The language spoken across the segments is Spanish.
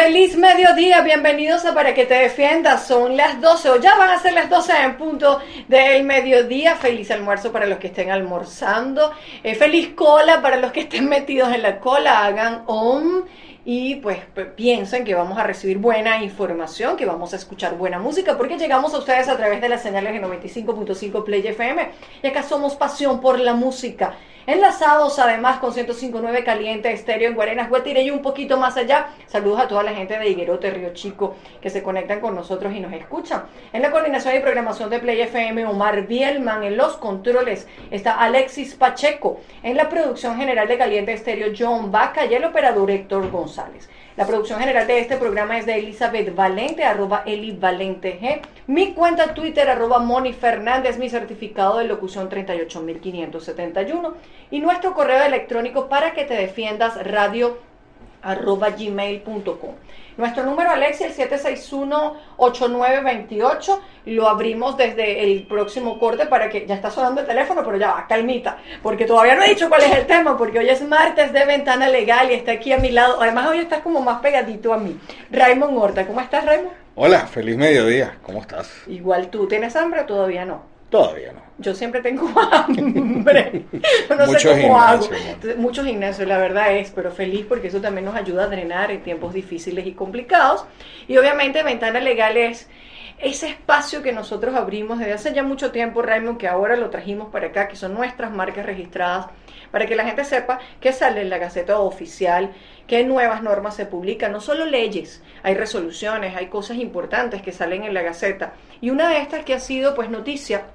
Feliz mediodía, bienvenidos a Para que te defiendas. Son las 12 o ya van a ser las 12 en punto del mediodía. Feliz almuerzo para los que estén almorzando. Eh, feliz cola para los que estén metidos en la cola. Hagan om y pues piensen que vamos a recibir buena información, que vamos a escuchar buena música, porque llegamos a ustedes a través de las señales de 95.5 Play FM. Y acá somos pasión por la música. Enlazados además con 105.9 Caliente Estéreo en Guarenas, Guatire y un poquito más allá. Saludos a toda la gente de Higuerote, Río Chico, que se conectan con nosotros y nos escuchan. En la coordinación y programación de Play FM, Omar Bielman. En los controles está Alexis Pacheco. En la producción general de Caliente Estéreo, John Vaca y el operador Héctor González. La producción general de este programa es de Elizabeth Valente, arroba Eli Valente G. Mi cuenta Twitter, arroba Moni Fernández, mi certificado de locución 38571 y nuestro correo electrónico para que te defiendas radio arroba gmail.com. Nuestro número Alexia, el 761-8928, lo abrimos desde el próximo corte para que ya está sonando el teléfono, pero ya va, calmita, porque todavía no he dicho cuál es el tema, porque hoy es martes de Ventana Legal y está aquí a mi lado. Además, hoy estás como más pegadito a mí. Raymond Horta, ¿cómo estás, Raymond? Hola, feliz mediodía, ¿cómo estás? Igual tú, ¿tienes hambre o todavía no? Todavía no. Yo siempre tengo hambre. no Mucho sé cómo hago. Mucho gimnasio, la verdad es, pero feliz porque eso también nos ayuda a drenar en tiempos difíciles y complicados. Y obviamente Ventana Legal es ese espacio que nosotros abrimos desde hace ya mucho tiempo, Raymond, que ahora lo trajimos para acá, que son nuestras marcas registradas, para que la gente sepa qué sale en la Gaceta Oficial, qué nuevas normas se publican, no solo leyes, hay resoluciones, hay cosas importantes que salen en la Gaceta. Y una de estas que ha sido pues noticia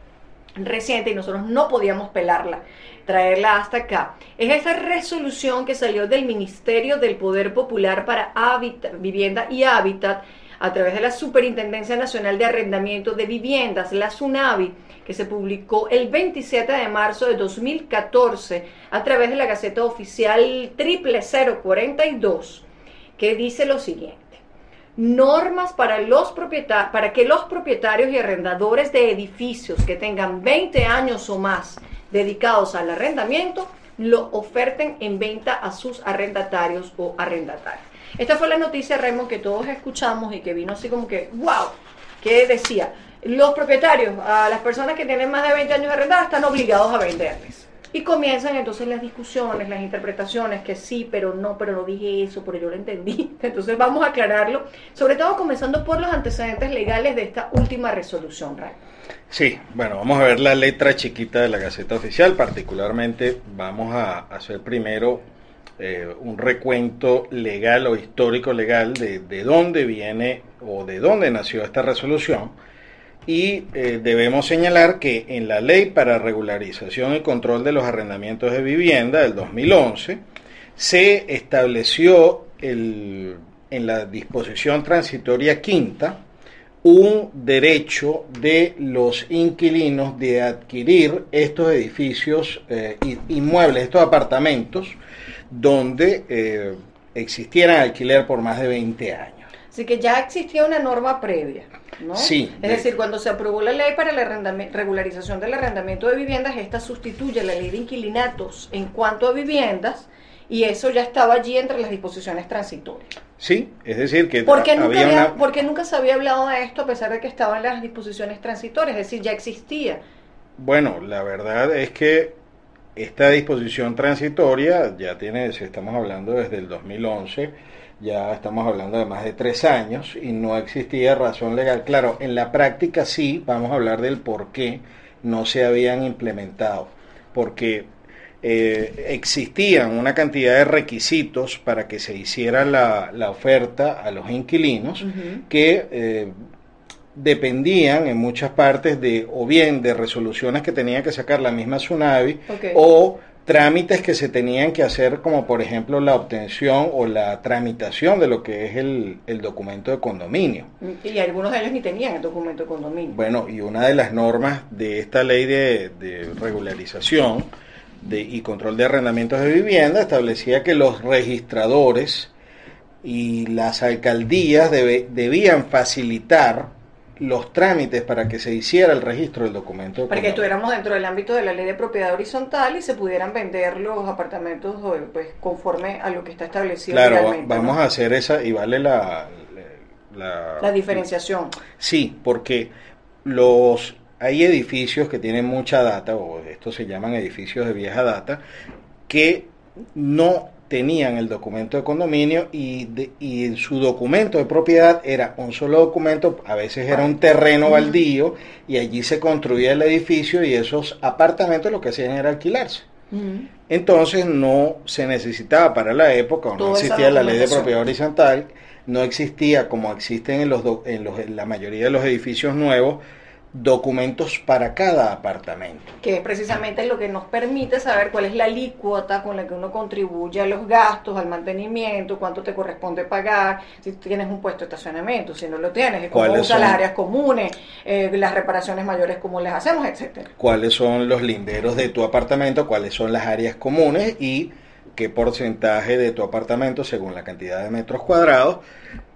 reciente y nosotros no podíamos pelarla, traerla hasta acá. Es esa resolución que salió del Ministerio del Poder Popular para Hábitat, Vivienda y Hábitat a través de la Superintendencia Nacional de Arrendamiento de Viviendas, la SUNAVI, que se publicó el 27 de marzo de 2014 a través de la Gaceta Oficial 00042, que dice lo siguiente normas para, los para que los propietarios y arrendadores de edificios que tengan 20 años o más dedicados al arrendamiento lo oferten en venta a sus arrendatarios o arrendatarios. Esta fue la noticia, Remo, que todos escuchamos y que vino así como que, wow, que decía, los propietarios, a las personas que tienen más de 20 años de arrendada, están obligados a venderles. Y comienzan entonces las discusiones, las interpretaciones, que sí, pero no, pero no dije eso, pero yo lo entendí. Entonces vamos a aclararlo, sobre todo comenzando por los antecedentes legales de esta última resolución, Ray. Sí, bueno, vamos a ver la letra chiquita de la Gaceta Oficial, particularmente vamos a hacer primero eh, un recuento legal o histórico legal de, de dónde viene o de dónde nació esta resolución y eh, debemos señalar que en la Ley para Regularización y Control de los Arrendamientos de Vivienda del 2011 se estableció el, en la disposición transitoria quinta un derecho de los inquilinos de adquirir estos edificios eh, inmuebles, estos apartamentos, donde eh, existieran alquiler por más de 20 años. Así que ya existía una norma previa. ¿No? Sí. Es decir, cuando se aprobó la ley para la regularización del arrendamiento de viviendas, esta sustituye la ley de inquilinatos en cuanto a viviendas y eso ya estaba allí entre las disposiciones transitorias. Sí, es decir, que ¿Por qué, nunca, porque nunca se había hablado de esto a pesar de que estaban las disposiciones transitorias? Es decir, ya existía. Bueno, la verdad es que esta disposición transitoria ya tiene, si estamos hablando desde el 2011, ya estamos hablando de más de tres años y no existía razón legal. Claro, en la práctica sí, vamos a hablar del por qué no se habían implementado, porque eh, existían una cantidad de requisitos para que se hiciera la, la oferta a los inquilinos que eh, dependían en muchas partes de o bien de resoluciones que tenía que sacar la misma Tsunavi o trámites que se tenían que hacer, como por ejemplo la obtención o la tramitación de lo que es el, documento de condominio. Y algunos de ellos ni tenían el documento de condominio. Bueno, y una de las normas de esta ley de, regularización de, y control de arrendamientos de vivienda establecía que los registradores y las alcaldías debían facilitar los trámites para que se hiciera el registro del documento. Para que estuviéramos dentro del ámbito de la ley de propiedad horizontal y se pudieran vender los apartamentos pues, conforme a lo que está establecido. Claro, vamos a hacer esa y vale la, la, la diferenciación. Sí, porque los hay edificios que tienen mucha data, o estos se llaman edificios de vieja data, que no tenían el documento de condominio y, y su documento de propiedad era un solo documento, a veces era un terreno baldío y allí se construía el edificio y esos apartamentos lo que hacían era alquilarse. Entonces no se necesitaba para la época, no existía la ley de propiedad horizontal, no existía como existen en, los, en, los, en la mayoría de los edificios nuevos, documentos para cada apartamento. Que es precisamente lo que nos permite saber cuál es la alícuota con la que uno contribuye a los gastos, al mantenimiento, cuánto te corresponde pagar, si tienes un puesto de estacionamiento, si no lo tienes, cómo usas las áreas comunes, eh, las reparaciones mayores, cómo les hacemos, etcétera. Cuáles son los linderos de tu apartamento, cuáles son las áreas comunes y qué porcentaje de tu apartamento, según la cantidad de metros cuadrados,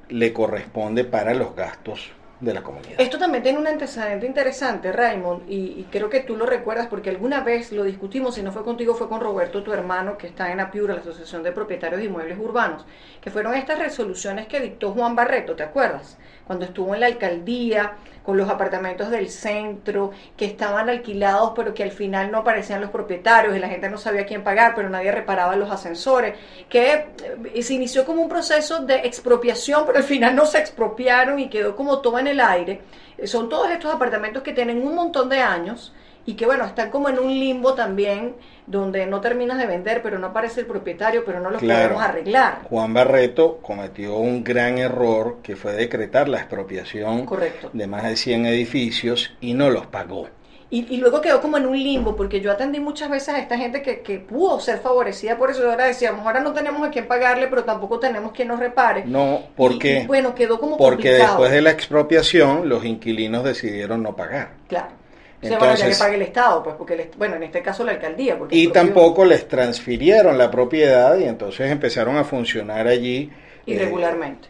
le corresponde para los gastos de la comunidad. Esto también tiene un antecedente interesante, Raymond, y, creo que tú lo recuerdas porque alguna vez lo discutimos, si no fue contigo, fue con Roberto, tu hermano, que está en APIURA, la Asociación de Propietarios de Inmuebles Urbanos, que fueron estas resoluciones que dictó Juan Barreto, ¿te acuerdas? Cuando estuvo en la alcaldía, con los apartamentos del centro, que estaban alquilados, pero que al final no aparecían los propietarios y la gente no sabía quién pagar, pero nadie reparaba los ascensores, que eh, se inició como un proceso de expropiación, pero al final no se expropiaron y quedó como todo en el aire. Son todos estos apartamentos que tienen un montón de años y que bueno, están como en un limbo también donde no terminas de vender, pero no aparece el propietario, pero no los podemos arreglar. Juan Barreto cometió un gran error que fue decretar la expropiación de más de 100 edificios y no los pagó. Y, luego quedó como en un limbo, porque yo atendí muchas veces a esta gente que, que pudo ser favorecida por eso. Ahora decíamos, ahora no tenemos a quién pagarle, pero tampoco tenemos quien nos repare. No, porque. bueno, quedó como Porque después de la expropiación, los inquilinos decidieron no pagar. Claro. Entonces, bueno, que pague el Estado, pues, porque, bueno, en este caso la alcaldía. y tampoco les transfirieron la propiedad y entonces empezaron a funcionar allí. Eh, Irregularmente.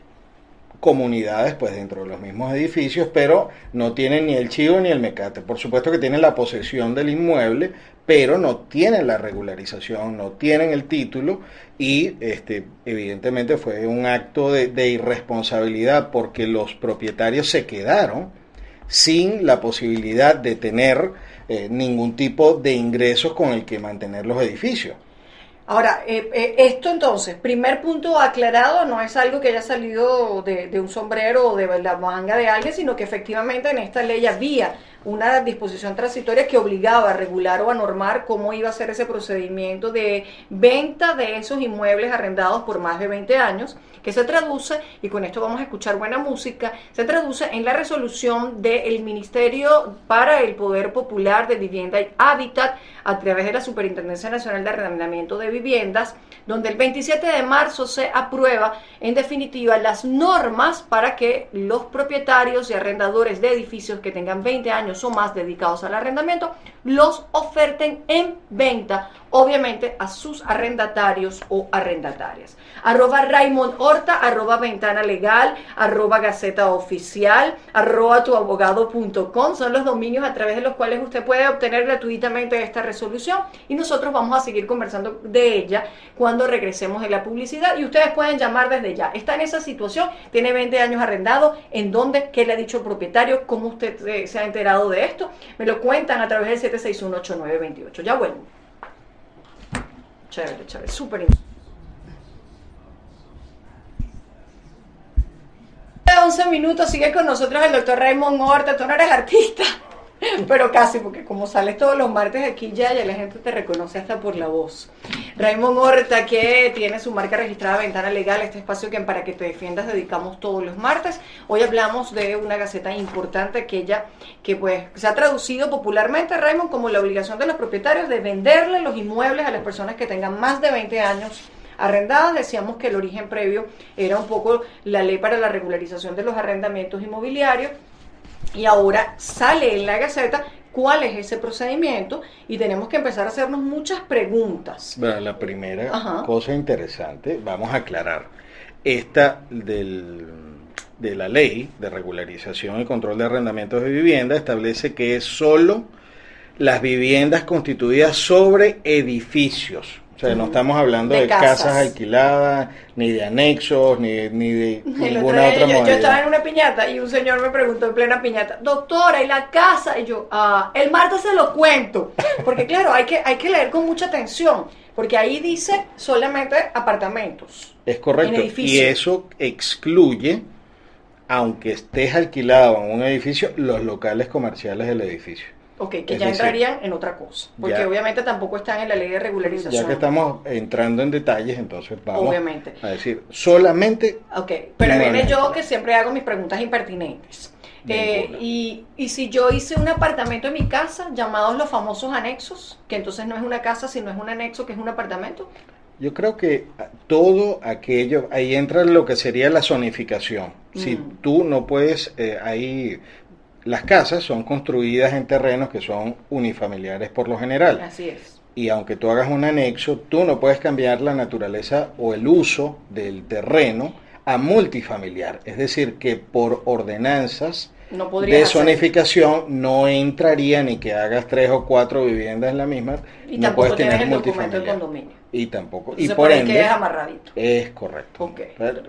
comunidades, pues, dentro de los mismos edificios, pero no tienen ni el chivo ni el mecate. Por supuesto que tienen la posesión del inmueble, pero no tienen la regularización, no tienen el título y este, evidentemente fue un acto de, de irresponsabilidad porque los propietarios se quedaron sin la posibilidad de tener eh, ningún tipo de ingresos con el que mantener los edificios. Ahora, eh, eh, esto entonces, primer punto aclarado, no es algo que haya salido de, de, un sombrero o de la manga de alguien, sino que efectivamente en esta ley había una disposición transitoria que obligaba a regular o a normar cómo iba a ser ese procedimiento de venta de esos inmuebles arrendados por más de 20 años, que se traduce, y con esto vamos a escuchar buena música, se traduce en la resolución del Ministerio para el Poder Popular de Vivienda y Hábitat a través de la Superintendencia Nacional de Arrendamiento de Viviendas, donde el 27 de marzo se aprueba en definitiva las normas para que los propietarios y arrendadores de edificios que tengan 20 años o más dedicados al arrendamiento, los oferten en venta, obviamente a sus arrendatarios o arrendatarias. Arroba Raymond Horta, arroba Ventana Legal, arroba Gaceta Oficial, arroba tuabogado.com, son los dominios a través de los cuales usted puede obtener gratuitamente esta resolución y nosotros vamos a seguir conversando de ella cuando regresemos de la publicidad y ustedes pueden llamar desde ya. Está en esa situación, tiene 20 años arrendado, ¿en dónde? ¿Qué le ha dicho el propietario? ¿Cómo usted se ha enterado de esto? Me lo cuentan a través del 7618928. Ya vuelvo. Chévere, chévere, súper interesante. 11 minutos, sigue con nosotros el doctor Raymond Horta, tú no eres artista. Pero casi, porque como sales todos los martes aquí ya, ya la gente te reconoce hasta por la voz. Raymond Horta, que tiene su marca registrada Ventana Legal, este espacio que para que te defiendas dedicamos todos los martes. Hoy hablamos de una gaceta importante, aquella que pues se ha traducido popularmente, Raymond, como la obligación de los propietarios de venderle los inmuebles a las personas que tengan más de 20 años arrendadas. Decíamos que el origen previo era un poco la ley para la regularización de los arrendamientos inmobiliarios y ahora sale en la Gaceta cuál es ese procedimiento y tenemos que empezar a hacernos muchas preguntas. Bueno, la primera cosa interesante, vamos a aclarar, esta del de la ley de regularización y control de arrendamientos de vivienda establece que es solo las viviendas constituidas sobre edificios. O sea, no estamos hablando de, casas. alquiladas, ni de anexos, ni, de ninguna otra yo, yo, estaba en una piñata y un señor me preguntó en plena piñata, doctora, ¿y la casa? Y yo, ah, el martes se lo cuento. Porque claro, hay que, hay que leer con mucha atención, porque ahí dice solamente apartamentos. Es correcto. Y eso excluye, aunque estés alquilado en un edificio, los locales comerciales del edificio. Ok, que ya entrarían en otra cosa, porque obviamente tampoco están en la ley de regularización. Ya que estamos entrando en detalles, entonces vamos a decir solamente... Ok, pero viene yo que siempre hago mis preguntas impertinentes. Eh, y, y, si yo hice un apartamento en mi casa, llamados los famosos anexos, que entonces no es una casa, sino es un anexo, que es un apartamento. Yo creo que todo aquello, ahí entra lo que sería la zonificación. Si mm. tú no puedes, eh, ahí las casas son construidas en terrenos que son unifamiliares por lo general. Así es. Y aunque tú hagas un anexo, tú no puedes cambiar la naturaleza o el uso del terreno a multifamiliar. Es decir, que por ordenanzas de zonificación no entraría ni que hagas tres o cuatro viviendas en la misma. Y no puedes tener el documento del condominio. Y tampoco. y por, ende. es amarradito. Es correcto.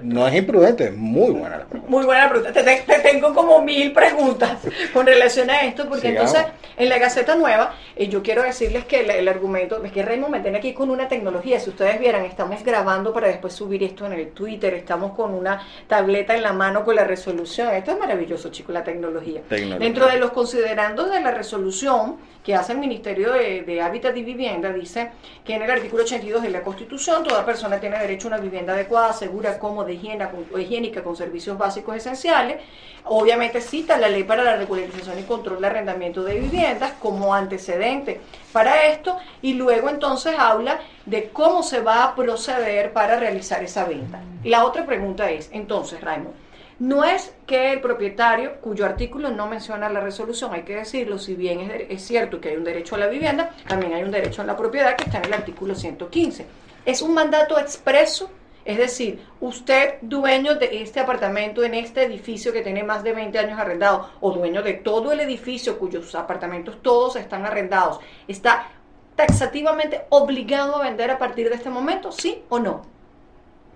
No es imprudente, es muy buena la pregunta. Muy buena la pregunta. Te, tengo como mil preguntas con relación a esto, porque entonces en la Gaceta Nueva, eh, yo quiero decirles que el, argumento, es que Raymond me tiene aquí con una tecnología. Si ustedes vieran, estamos grabando para después subir esto en el Twitter, estamos con una tableta en la mano con la resolución. Esto es maravilloso, chicos, la tecnología. Dentro de los considerandos de la resolución que hace el Ministerio de, Hábitat y Vivienda, dice que en el artículo 82 de la Constitución, toda persona tiene derecho a una vivienda adecuada, segura, cómoda, higiénica, con servicios básicos esenciales. Obviamente cita la ley para la regularización y control de arrendamiento de viviendas como antecedente para esto y luego entonces habla de cómo se va a proceder para realizar esa venta. La otra pregunta es, entonces, Raymond, no es que el propietario, cuyo artículo no menciona la resolución, hay que decirlo, si bien es, cierto que hay un derecho a la vivienda, también hay un derecho a la propiedad que está en el artículo 115. Es un mandato expreso, es decir, usted, dueño de este apartamento en este edificio que tiene más de 20 años arrendado, o dueño de todo el edificio cuyos apartamentos todos están arrendados, está taxativamente obligado a vender a partir de este momento, sí o no?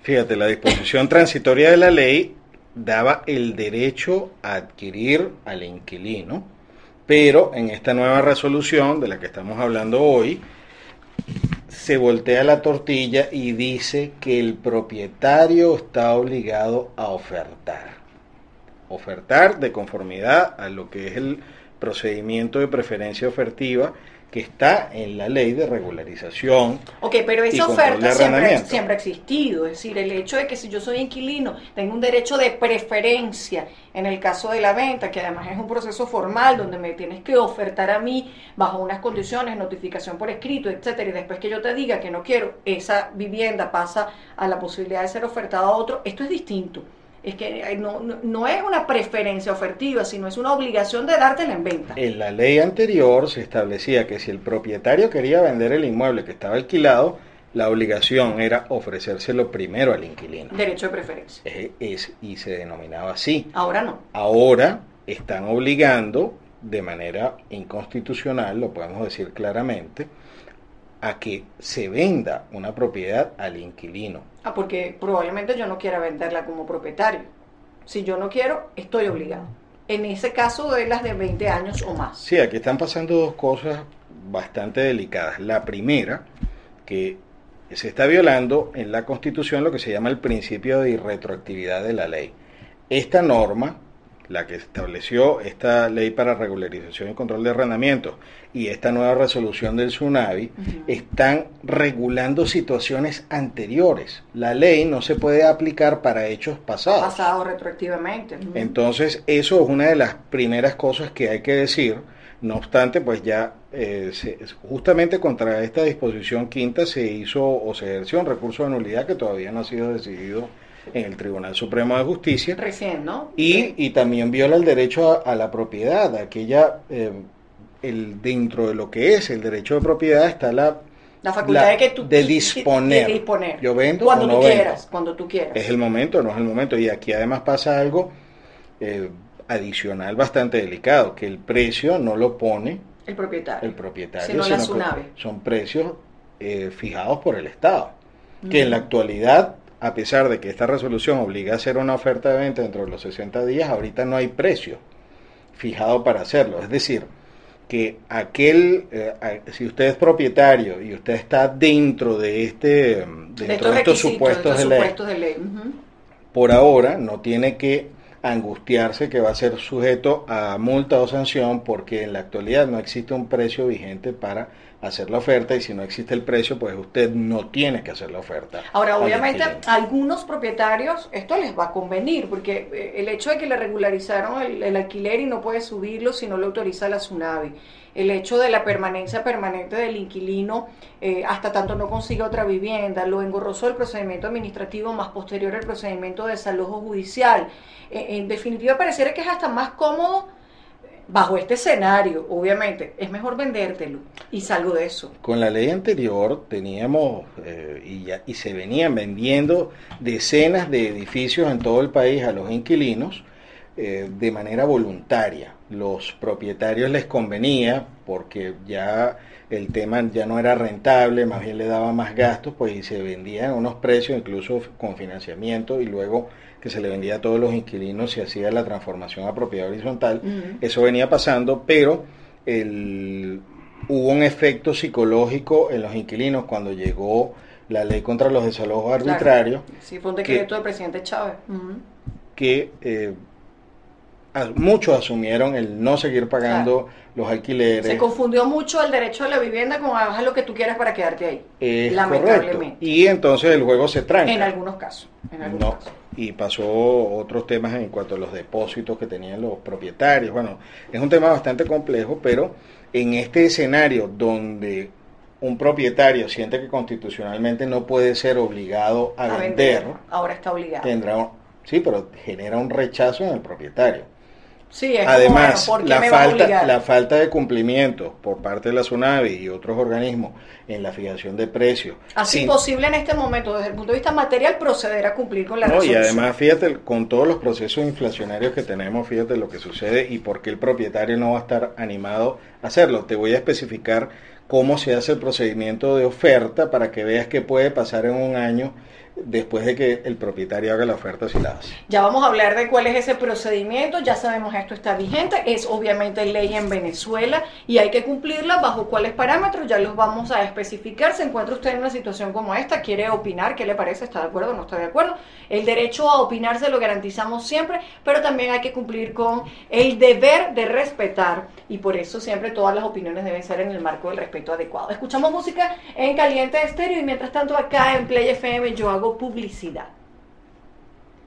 Fíjate, la disposición transitoria de la ley daba el derecho a adquirir al inquilino, pero en esta nueva resolución de la que estamos hablando hoy, se voltea la tortilla y dice que el propietario está obligado a ofertar. Ofertar de conformidad a lo que es el procedimiento de preferencia ofertiva que está en la ley de regularización. Ok, pero esa oferta siempre, siempre, ha existido. Es decir, el hecho de que si yo soy inquilino tengo un derecho de preferencia en el caso de la venta, que además es un proceso formal donde me tienes que ofertar a mí bajo unas condiciones, notificación por escrito, etcétera, y después que yo te diga que no quiero, esa vivienda pasa a la posibilidad de ser ofertada a otro, esto es distinto es que no, no, es una preferencia ofertiva, sino es una obligación de dártela en venta. En la ley anterior se establecía que si el propietario quería vender el inmueble que estaba alquilado, la obligación era ofrecérselo primero al inquilino. Derecho de preferencia. Es, y se denominaba así. Ahora no. Ahora están obligando de manera inconstitucional, lo podemos decir claramente, a que se venda una propiedad al inquilino. Ah, porque probablemente yo no quiera venderla como propietario. Si yo no quiero, estoy obligado. En ese caso de las de 20 años o más. Sí, aquí están pasando dos cosas bastante delicadas. La primera, que se está violando en la Constitución lo que se llama el principio de irretroactividad de la ley. Esta norma la que estableció esta ley para regularización y control de arrendamientos y esta nueva resolución del Tsunami, están regulando situaciones anteriores. La ley no se puede aplicar para hechos pasados. Pasado retroactivamente. Entonces, eso es una de las primeras cosas que hay que decir. No obstante, pues ya eh, justamente contra esta disposición quinta se hizo o se ejerció un recurso de nulidad que todavía no ha sido decidido en el Tribunal Supremo de Justicia. Recién, ¿no? Y, y también viola el derecho a, la propiedad, aquella, eh, el, dentro de lo que es el derecho de propiedad está la la facultad de que tú de disponer. de disponer. Yo vendo cuando tú quieras, cuando tú quieras. Es el momento, no es el momento. Y aquí además pasa algo eh, adicional bastante delicado, que el precio no lo pone el propietario, el propietario sino, la son precios eh, fijados por el Estado, que en la actualidad, a pesar de que esta resolución obliga a hacer una oferta de venta dentro de los 60 días, ahorita no hay precio fijado para hacerlo. Es decir, que aquel, eh, si usted es propietario y usted está dentro de este, dentro de, estos supuestos, de, ley, por ahora no tiene que angustiarse que va a ser sujeto a multa o sanción porque en la actualidad no existe un precio vigente para hacer la oferta y si no existe el precio, pues usted no tiene que hacer la oferta. Ahora, obviamente, a algunos propietarios esto les va a convenir porque eh, el hecho de que le regularizaron el, alquiler y no puede subirlo si no lo autoriza la SUNAVI, el hecho de la permanencia permanente del inquilino eh, hasta tanto no consiga otra vivienda, lo engorroso del procedimiento administrativo más posterior al procedimiento de desalojo judicial. Eh, en definitiva, pareciera que es hasta más cómodo bajo este escenario, obviamente, es mejor vendértelo y salgo de eso. Con la ley anterior teníamos eh, y, ya, y se venían vendiendo decenas de edificios en todo el país a los inquilinos eh, de manera voluntaria. Los propietarios les convenía porque ya el tema ya no era rentable, más bien le daba más gastos, pues y se vendían unos precios incluso con financiamiento y luego que se le vendía a todos los inquilinos y hacía la transformación a propiedad horizontal. Eso venía pasando, pero el, hubo un efecto psicológico en los inquilinos cuando llegó la ley contra los desalojos arbitrarios. Sí, fue un decreto del presidente Chávez. Que eh, muchos asumieron el no seguir pagando los alquileres. Se confundió mucho el derecho a la vivienda con hagas lo que tú quieras para quedarte ahí. lamentablemente. Y entonces el juego se tranca. En algunos casos. En algunos casos y pasó otros temas en cuanto a los depósitos que tenían los propietarios. Bueno, es un tema bastante complejo, pero en este escenario donde un propietario siente que constitucionalmente no puede ser obligado a, vender, ahora está obligado. Tendrá, sí, pero genera un rechazo en el propietario. Sí, Además, la, falta, la falta de cumplimiento por parte de la SUNAVI y otros organismos en la fijación de precios. Así posible en este momento, desde el punto de vista material, proceder a cumplir con la no, Y además, fíjate, con todos los procesos inflacionarios que tenemos, fíjate lo que sucede y por qué el propietario no va a estar animado a hacerlo. Te voy a especificar cómo se hace el procedimiento de oferta para que veas qué puede pasar en un año después de que el propietario haga la oferta si la hace. Ya vamos a hablar de cuál es ese procedimiento, ya sabemos esto está vigente, es obviamente ley en Venezuela y hay que cumplirla bajo cuáles parámetros, ya los vamos a especificar. Se encuentra usted en una situación como esta, quiere opinar, ¿qué le parece? ¿Está de acuerdo no está de acuerdo? El derecho a opinar se lo garantizamos siempre, pero también hay que cumplir con el deber de respetar y por eso siempre todas las opiniones deben ser en el marco del respeto adecuado. Escuchamos música en Caliente Estéreo y mientras tanto acá en Play FM yo hago publicidad.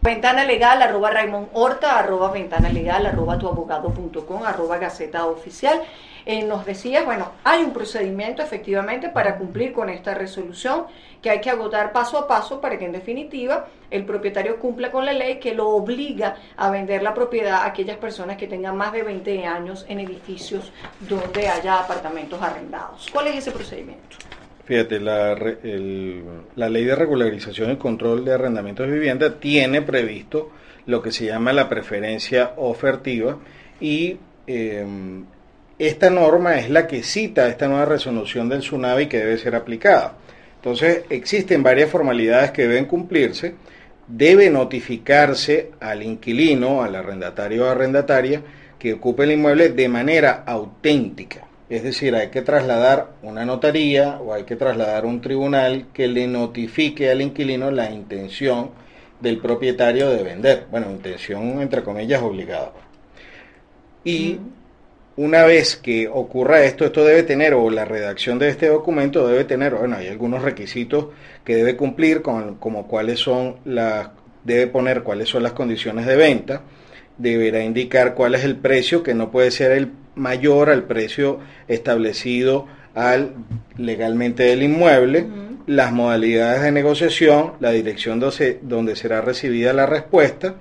Ventana legal, arroba Raymond Horta, arroba ventana legal, arroba tuabogado.com, arroba gaceta oficial. Eh, nos decía, bueno, hay un procedimiento efectivamente para cumplir con esta resolución que hay que agotar paso a paso para que en definitiva el propietario cumpla con la ley que lo obliga a vender la propiedad a aquellas personas que tengan más de 20 años en edificios donde haya apartamentos arrendados. ¿Cuál es ese procedimiento? Fíjate, la, ley de regularización y control de arrendamientos de vivienda tiene previsto lo que se llama la preferencia ofertiva y em, esta norma es la que cita esta nueva resolución del SUNAVI que debe ser aplicada. Entonces, existen varias formalidades que deben cumplirse. Debe notificarse al inquilino, al arrendatario o arrendataria que ocupe el inmueble de manera auténtica. Es decir, hay que trasladar una notaría o hay que trasladar un tribunal que le notifique al inquilino la intención del propietario de vender. Bueno, intención entre comillas obligada. Y una vez que ocurra esto, esto debe tener, o la redacción de este documento debe tener, bueno, hay algunos requisitos que debe cumplir, con, como cuáles son las, debe poner cuáles son las condiciones de venta, deberá indicar cuál es el precio, que no puede ser el mayor al precio establecido al legalmente del inmueble, las modalidades de negociación, la dirección donde, donde será recibida la respuesta,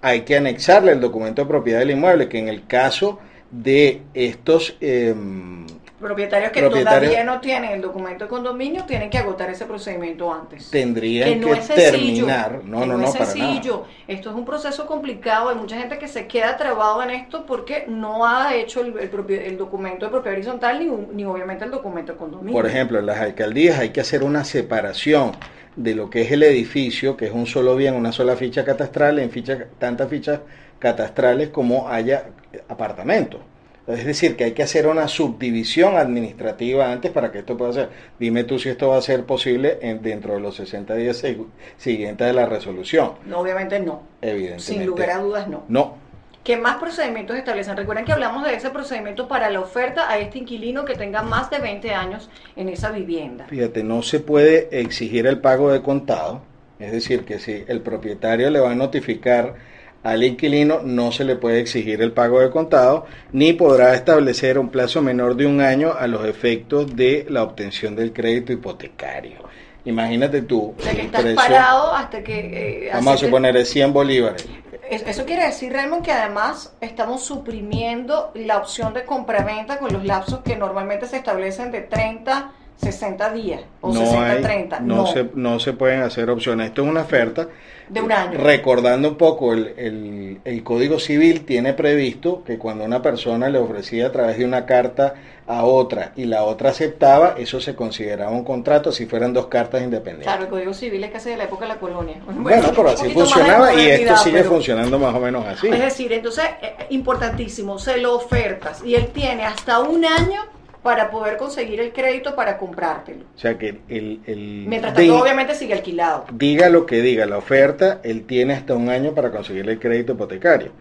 hay que anexarle el documento de propiedad del inmueble, que en el caso de estos em, propietarios que todavía no tienen el documento de condominio tienen que agotar ese procedimiento antes. Tendrían que, terminar. No, no, no, es sencillo. Esto es un proceso complicado. Hay mucha gente que se queda trabado en esto porque no ha hecho el, el, documento de propiedad horizontal ni, ni obviamente el documento de condominio. Por ejemplo, en las alcaldías hay que hacer una separación de lo que es el edificio, que es un solo bien, una sola ficha catastral, en fichas, tantas fichas catastrales como haya apartamentos. Es decir, que hay que hacer una subdivisión administrativa antes para que esto pueda ser. Dime tú si esto va a ser posible en, dentro de los 60 días siguientes de la resolución. No, obviamente no. Evidentemente. Sin lugar a dudas no. No. ¿Qué más procedimientos establecen? Recuerden que hablamos de ese procedimiento para la oferta a este inquilino que tenga más de 20 años en esa vivienda. Fíjate, no se puede exigir el pago de contado. Es decir, que si el propietario le va a notificar al inquilino no se le puede exigir el pago de contado ni podrá establecer un plazo menor de un año a los efectos de la obtención del crédito hipotecario. Imagínate tú. O sea, que estás parado hasta que... Eh, vamos a suponer es 100 bolívares. Eso quiere decir, Raymond, que además estamos suprimiendo la opción de compraventa con los lapsos que normalmente se establecen de 30 60 días o no 60, 30. No, Se, no se pueden hacer opciones. Esto es una oferta. De un año. Recordando un poco, el, el, Código Civil tiene previsto que cuando una persona le ofrecía a través de una carta a otra y la otra aceptaba, eso se consideraba un contrato si fueran dos cartas independientes. Claro, el Código Civil es casi de la época de la colonia. Bueno, pero así funcionaba y esto sigue funcionando más o menos así. Es decir, entonces, eh, importantísimo, se lo ofertas y él tiene hasta un año para poder conseguir el crédito para comprártelo. O sea que el... el Mientras tanto, obviamente sigue alquilado. Diga lo que diga la oferta, él tiene hasta un año para conseguir el crédito hipotecario.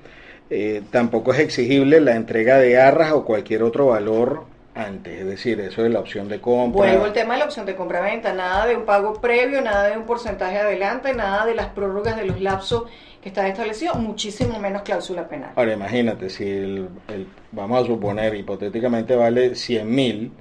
Eh, tampoco es exigible la entrega de arras o cualquier otro valor antes, es decir, eso es la opción de compra. Vuelvo el tema de la opción de compra-venta, nada de un pago previo, nada de un porcentaje adelante, nada de las prórrogas de los lapsos que está establecido, muchísimo menos cláusula penal. Ahora imagínate, si el, vamos a suponer, hipotéticamente vale 100 mil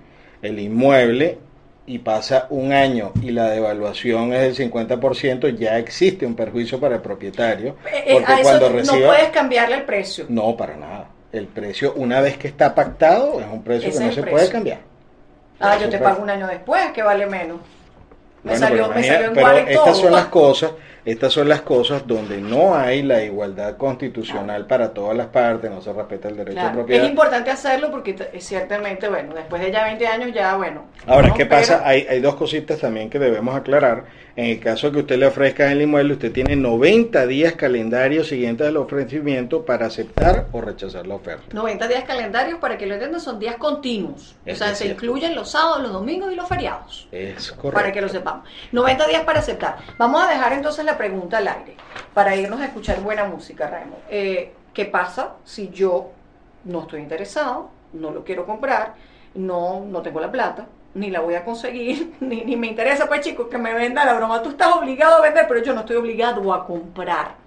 el inmueble y pasa un año y la devaluación es del 50%, ya existe un perjuicio para el propietario. Eh, eh, porque cuando reciba, no puedes cambiarle el precio. No, para nada. El precio, una vez que está pactado, es un precio que no se puede cambiar. Ah, yo te pago un año después, que vale menos. Me salió, me salió pero estas son las cosas estas son las cosas donde no hay la igualdad constitucional para todas las partes, no se respeta el derecho de propiedad. Es importante hacerlo porque ciertamente, bueno, después de ya 20 años ya, bueno. Ahora, ¿qué pasa? Hay, hay dos cositas también que debemos aclarar. En el caso de que usted le ofrezca el inmueble, usted tiene 90 días calendario siguientes al ofrecimiento para aceptar o rechazar la oferta. 90 días calendarios, para que lo entiendan, son días continuos. o sea, se incluyen los sábados, los domingos y los feriados. Es correcto. Para que lo sepamos. 90 días para aceptar. Vamos a dejar entonces la pregunta al aire para irnos a escuchar buena música, Raymond. Eh, ¿Qué pasa si yo no estoy interesado, no lo quiero comprar, no, no tengo la plata? ni la voy a conseguir, ni, ni me interesa, pues chicos, que me venda la broma. Tú estás obligado a vender, pero yo no estoy obligado a comprar.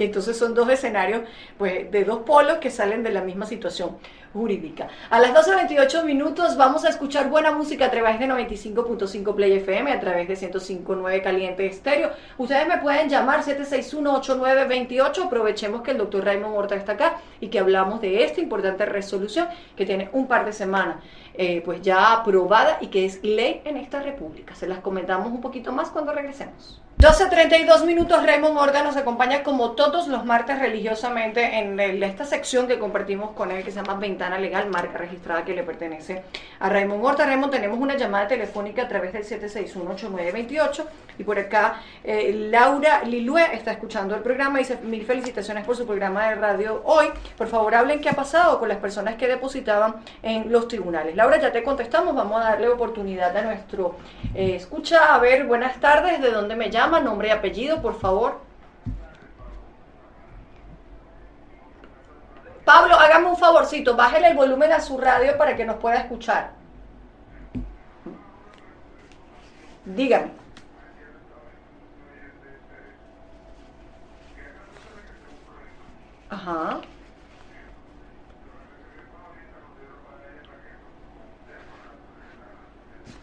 Que entonces son dos escenarios, pues, de dos polos que salen de la misma situación jurídica. A las 12.28 minutos vamos a escuchar buena música a través de 95.5 Play FM, a través de 105.9 Caliente Estéreo. Ustedes me pueden llamar 761-8928. Aprovechemos que el doctor Raymond Horta está acá y que hablamos de esta importante resolución que tiene un par de semanas eh, pues ya aprobada y que es ley en esta república. Se las comentamos un poquito más cuando regresemos. 12.32 minutos, Raymond Horta nos acompaña como todos los martes religiosamente en esta sección que compartimos con él que se llama Ventana Legal, marca registrada que le pertenece a Raymond Horta. Raymond, tenemos una llamada telefónica a través del 761-8928 y por acá eh, Laura Lilue está escuchando el programa y dice mil felicitaciones por su programa de radio hoy. Por favor, hablen qué ha pasado con las personas que depositaban en los tribunales. Laura, ya te contestamos, vamos a darle oportunidad a nuestro eh, escucha. A ver, buenas tardes, ¿de dónde me nombre y apellido, por favor. Pablo, hágame un favorcito, bájele el volumen a su radio para que nos pueda escuchar. Dígame. Ajá.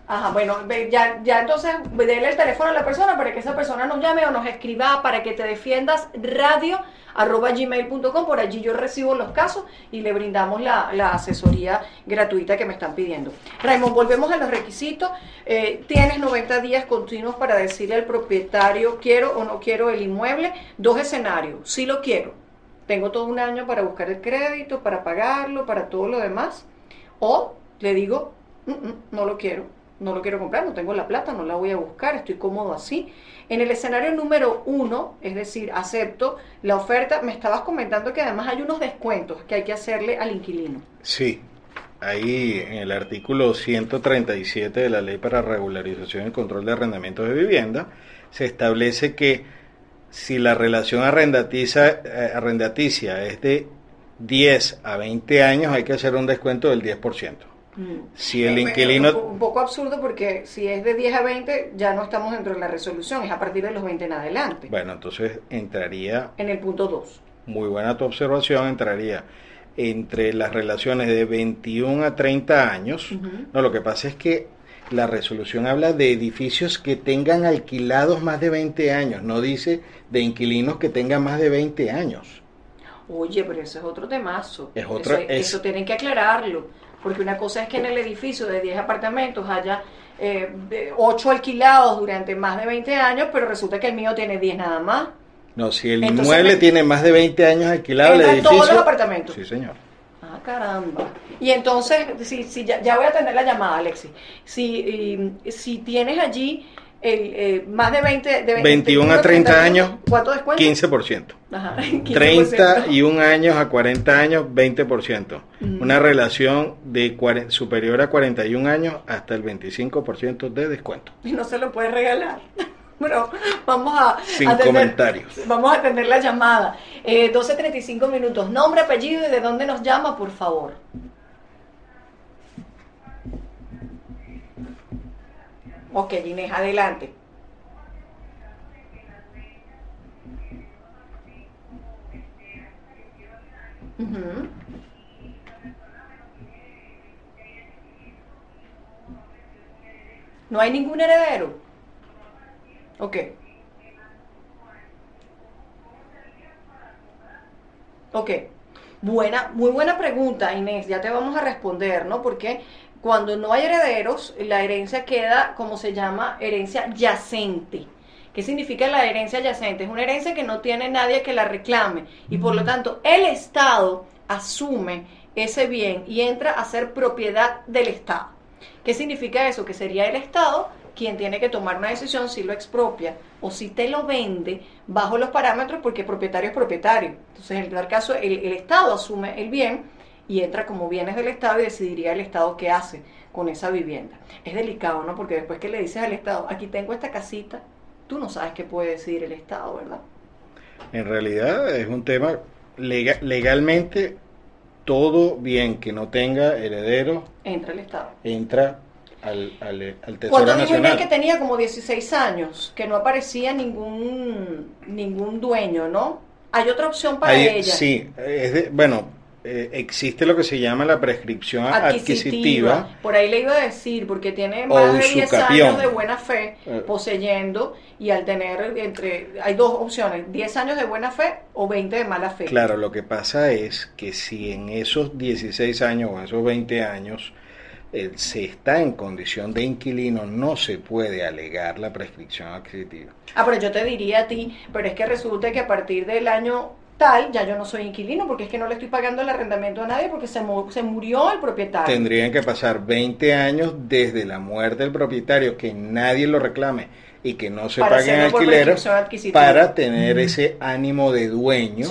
Ajá, bueno, ya, ya entonces déle el teléfono a la persona para que esa persona nos llame o nos escriba para que te defiendas radio arroba gmail.com, por allí yo recibo los casos y le brindamos la, asesoría gratuita que me están pidiendo. Raymond, volvemos a los requisitos. Eh, tienes 90 días continuos para decirle al propietario quiero o no quiero el inmueble. Dos escenarios, sí lo quiero. Tengo todo un año para buscar el crédito, para pagarlo, para todo lo demás. O le digo, mm, mm, no lo quiero no lo quiero comprar, no tengo la plata, no la voy a buscar, estoy cómodo así. En el escenario número uno, es decir, acepto la oferta, me estabas comentando que además hay unos descuentos que hay que hacerle al inquilino. Sí, ahí en el artículo 137 de la Ley para Regularización y Control de Arrendamientos de Vivienda, se establece que si la relación arrendaticia, eh, arrendaticia es de 10 a 20 años, hay que hacer un descuento del 10%. Si el inquilino... Un poco absurdo porque si es de 10 a 20 ya no estamos dentro de la resolución, es a partir de los 20 en adelante. Bueno, entonces entraría... En el punto 2. Muy buena tu observación, entraría entre las relaciones de 21 a 30 años. No, lo que pasa es que la resolución habla de edificios que tengan alquilados más de 20 años, no dice de inquilinos que tengan más de 20 años. Oye, pero eso es otro temazo. Es otro, eso, eso tienen que aclararlo porque una cosa es que en el edificio de 10 apartamentos haya eh, 8 alquilados durante más de 20 años, pero resulta que el mío tiene 10 nada más. No, si el inmueble tiene más de 20 años alquilado, el edificio... todos los apartamentos. Sí, señor. Ah, caramba. Y entonces, si, si ya, ya, voy a atender la llamada, Alexis. Si, si tienes allí eh, más de 20, de 21 a 30 años, ¿cuánto descuento? 15%. Ajá, 31 años a 40 años, 20%. Mm. Una relación de superior a 41 años hasta el 25% de descuento. Y no se lo puede regalar. Bueno, vamos a... Sin comentarios. Vamos a atender la llamada. Eh, 12.35 minutos. Nombre, apellido y de dónde nos llama, por favor. Ok, Inés, adelante. No hay ningún heredero. Ok. Ok. Buena, muy buena pregunta, Inés. Ya te vamos a responder, ¿no? Porque cuando no hay herederos, la herencia queda, como se llama, herencia yacente. ¿Qué significa la herencia yacente? Es una herencia que no tiene nadie que la reclame y por lo tanto el Estado asume ese bien y entra a ser propiedad del Estado. ¿Qué significa eso? Que sería el Estado quien tiene que tomar una decisión si lo expropia o si te lo vende bajo los parámetros porque propietario es propietario. Entonces, en tal caso, el, el Estado asume el bien y entra como bienes del Estado y decidiría el Estado qué hace con esa vivienda. Es delicado, ¿no? Porque después que le dices al Estado, aquí tengo esta casita, tú no sabes qué puede decidir el Estado, ¿verdad? En realidad es un tema legalmente todo bien que no tenga heredero entra el Estado. Entra al, al, al Tesoro Cuando Nacional. que tenía como 16 años, que no aparecía ningún ningún dueño, ¿no? Hay otra opción para ella. Sí, es de, bueno, eh, existe lo que se llama la prescripción adquisitiva. Por ahí le iba a decir, porque tiene más de 10 años de buena fe eh. poseyendo y al tener entre, hay dos opciones, 10 años de buena fe o 20 de mala fe. Claro, lo que pasa es que si en esos 16 años o esos 20 años eh, se está en condición de inquilino, no se puede alegar la prescripción adquisitiva. Ah, pero yo te diría a ti, pero es que resulta que a partir del año tal, ya yo no soy inquilino porque es que no le estoy pagando el arrendamiento a nadie porque se, se murió el propietario. Tendrían que pasar 20 años desde la muerte del propietario, que nadie lo reclame y que no se paguen alquileres para tener ese ánimo de dueño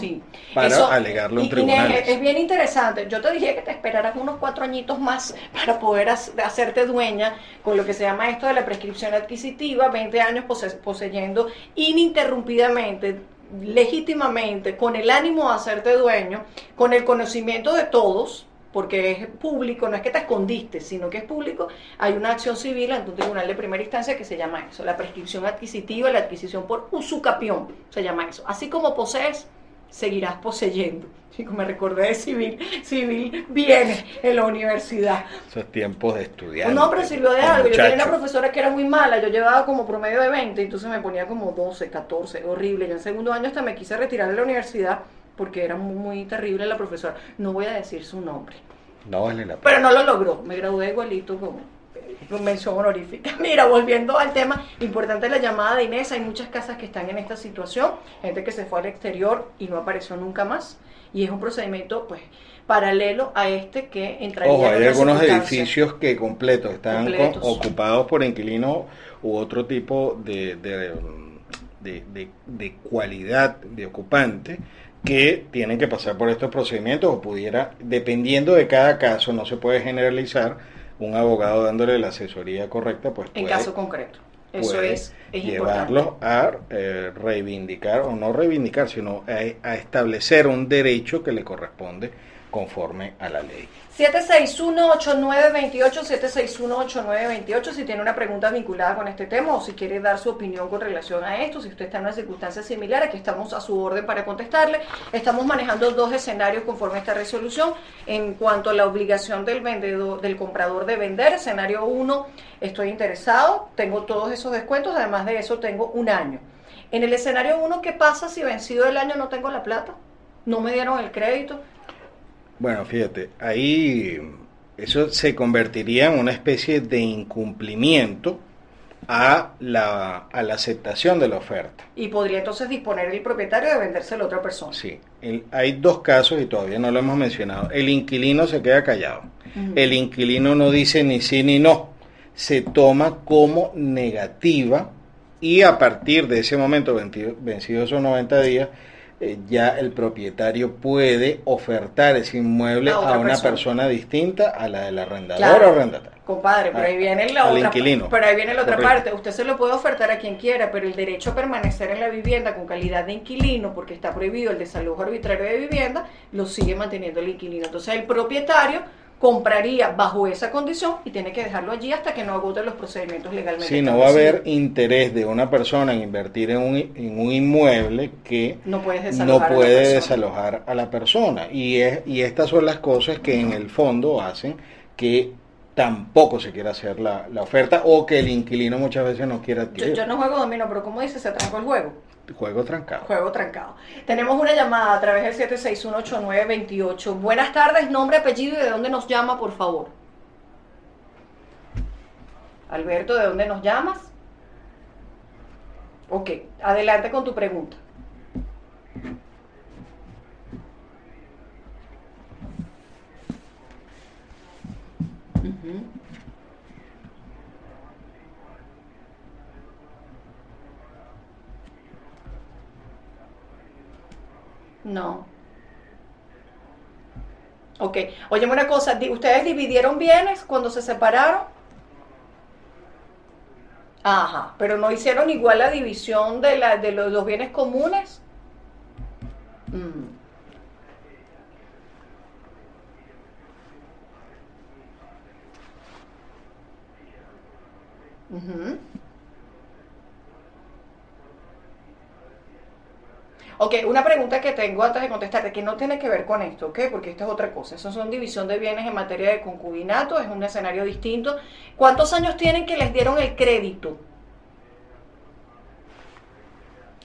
para alegarlo en tribunales. es bien interesante. Yo te dije que te esperaras unos cuatro añitos más para poder hacerte dueña con lo que se llama esto de la prescripción adquisitiva, 20 años poseyendo ininterrumpidamente legítimamente, con el ánimo de hacerte dueño, con el conocimiento de todos, porque es público, no es que te escondiste, sino que es público, hay una acción civil ante un tribunal de primera instancia que se llama eso, la prescripción adquisitiva, la adquisición por usucapión, se llama eso. Así como posees, seguirás poseyendo. Chico, me recordé de civil, civil viene en la universidad. Esos tiempos de estudiar. No, pero sirvió de algo. Yo tenía una profesora que era muy mala, yo llevaba como promedio de 20, entonces me ponía como 12, 14, horrible. Y en segundo año hasta me quise retirar de la universidad porque era muy, muy terrible la profesora. No voy a decir su nombre. No vale la pena. Pero no lo logró, me gradué igualito como mención honorífica. Mira, volviendo al tema, importante la llamada de Inés, hay muchas casas que están en esta situación, gente que se fue al exterior y no apareció nunca más, y es un procedimiento pues paralelo a este que entraría Ojo, hay algunos edificios que completos están ocupados por inquilinos u otro tipo de, de, de, de cualidad de ocupante que tienen que pasar por estos procedimientos o pudiera, dependiendo de cada caso, no se puede generalizar, un abogado dándole la asesoría correcta, pues en caso concreto. Eso es, llevarlo a eh, reivindicar, o no reivindicar, sino a establecer un derecho que le corresponde conforme a la ley. 761-8928, 761-8928, si tiene una pregunta vinculada con este tema o si quiere dar su opinión con relación a esto, si usted está en una circunstancia similar, aquí estamos a su orden para contestarle. Estamos manejando dos escenarios conforme a esta resolución. En cuanto a la obligación del vendedor, del comprador de vender, escenario 1, estoy interesado, tengo todos esos descuentos, además de eso tengo un año. En el escenario 1, ¿qué pasa si vencido el año no tengo la plata? ¿No me dieron el crédito? Bueno, fíjate, ahí eso se convertiría en una especie de incumplimiento a la, a la aceptación de la oferta. Y podría entonces disponer el propietario de vendérselo a otra persona. Sí, hay dos casos y todavía no lo hemos mencionado. El inquilino se queda callado. El inquilino no dice ni sí ni no. Se toma como negativa y a partir de ese momento, vencidos esos 90 días, eh, ya el propietario puede ofertar ese inmueble a, una persona. distinta a la del arrendador o arrendatario. Compadre, pero ahí viene la otra, pero ahí viene la otra parte. Usted se lo puede ofertar a quien quiera, pero el derecho a permanecer en la vivienda con calidad de inquilino, porque está prohibido el desalojo arbitrario de vivienda, lo sigue manteniendo el inquilino. Entonces el propietario compraría bajo esa condición y tiene que dejarlo allí hasta que no agote los procedimientos legalmente. Si no va a haber interés de una persona en invertir en un, en un inmueble que no, puede desalojar a la persona. Y, es, y estas son las cosas que en el fondo hacen que tampoco se quiera hacer la, oferta o que el inquilino muchas veces no quiera adquirir. Yo, no juego domino, pero como dice, se trancó el juego. Juego trancado. Juego trancado. Tenemos una llamada a través del 7618928. Buenas tardes, nombre, apellido y de dónde nos llama, por favor. Alberto, ¿de dónde nos llamas? Ok, adelante con tu pregunta. No. Ok. Oye, una cosa, ¿ustedes dividieron bienes cuando se separaron? Ajá, pero no hicieron igual la división de, la, de los, bienes comunes. Mm. Ok, una pregunta que tengo antes de contestarte, que no tiene que ver con esto, ¿ok? Porque esto es otra cosa. Eso son división de bienes en materia de concubinato, es un escenario distinto. ¿Cuántos años tienen que les dieron el crédito?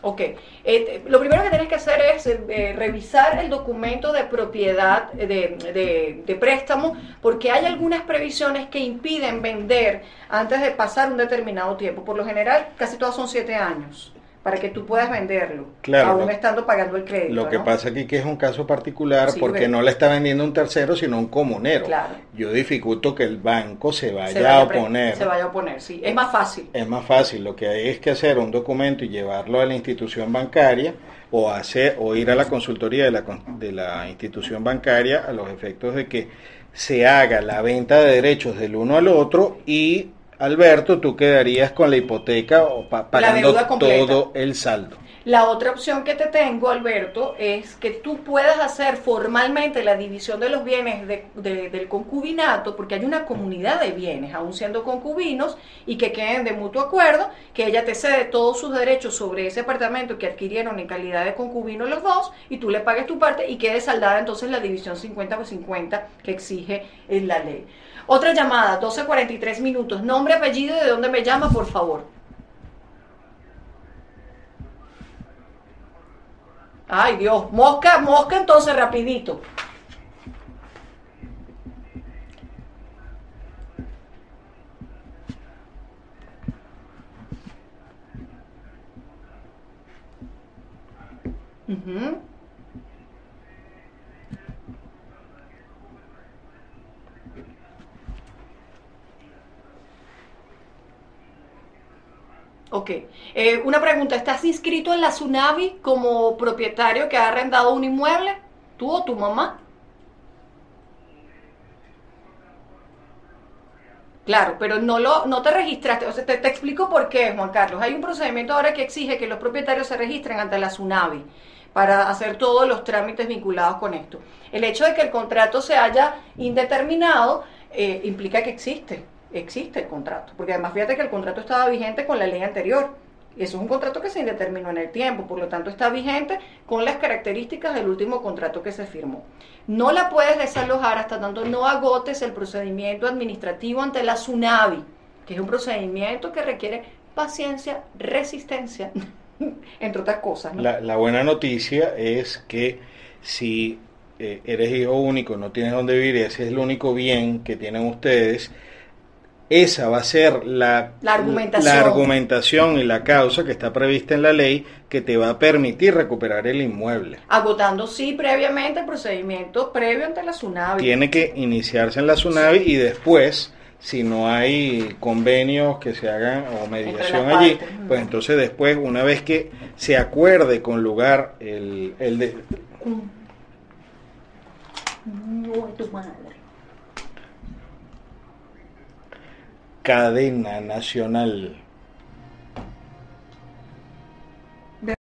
Ok, eh, lo primero que tienes que hacer es eh, revisar el documento de propiedad de, de, préstamo porque hay algunas previsiones que impiden vender antes de pasar un determinado tiempo. Por lo general, casi todas son siete años para que tú puedas venderlo, claro, aún estando pagando el crédito. Lo que pasa aquí que es un caso particular porque no le está vendiendo un tercero, sino un comunero. Claro. Yo dificulto que el banco se vaya, a oponer. Se vaya a oponer, sí. Es más fácil. Es más fácil. Lo que hay es que hacer un documento y llevarlo a la institución bancaria o hacer o ir a la consultoría de la, de la institución bancaria a los efectos de que se haga la venta de derechos del uno al otro y Alberto, tú quedarías con la hipoteca o pagando todo el saldo. La otra opción que te tengo, Alberto, es que tú puedas hacer formalmente la división de los bienes del concubinato, porque hay una comunidad de bienes, aún siendo concubinos, y que queden de mutuo acuerdo, que ella te cede todos sus derechos sobre ese apartamento que adquirieron en calidad de concubino los dos, y tú le pagues tu parte y quede saldada entonces la división 50 por 50 que exige la ley. Otra llamada, 12.43 minutos. Nombre, apellido y de dónde me llama, por favor. Ay Dios, mosca, mosca entonces rapidito. Ok. Eh, una pregunta, ¿estás inscrito en la Tsunavi como propietario que ha arrendado un inmueble? ¿Tú o tu mamá? Claro, pero no, lo, no te registraste. O sea, te, te, explico por qué, Juan Carlos. Hay un procedimiento ahora que exige que los propietarios se registren ante la Tsunavi para hacer todos los trámites vinculados con esto. El hecho de que el contrato se haya indeterminado eh, implica que existe existe el contrato, porque además fíjate que el contrato estaba vigente con la ley anterior. Eso es un contrato que se indeterminó en el tiempo, por lo tanto está vigente con las características del último contrato que se firmó. No la puedes desalojar hasta tanto no agotes el procedimiento administrativo ante la SUNAVI, que es un procedimiento que requiere paciencia, resistencia, entre otras cosas. La, buena noticia es que si eh, eres hijo único, no tienes dónde vivir ese es el único bien que tienen ustedes, esa va a ser la, argumentación. y la causa que está prevista en la ley que te va a permitir recuperar el inmueble. Agotando, sí, previamente el procedimiento previo ante la SUNAVI. Tiene que iniciarse en la SUNAVI y después, si no hay convenios que se hagan o mediación allí, pues entonces después, una vez que se acuerde con lugar el, el de... No, tu madre. Cadena nacional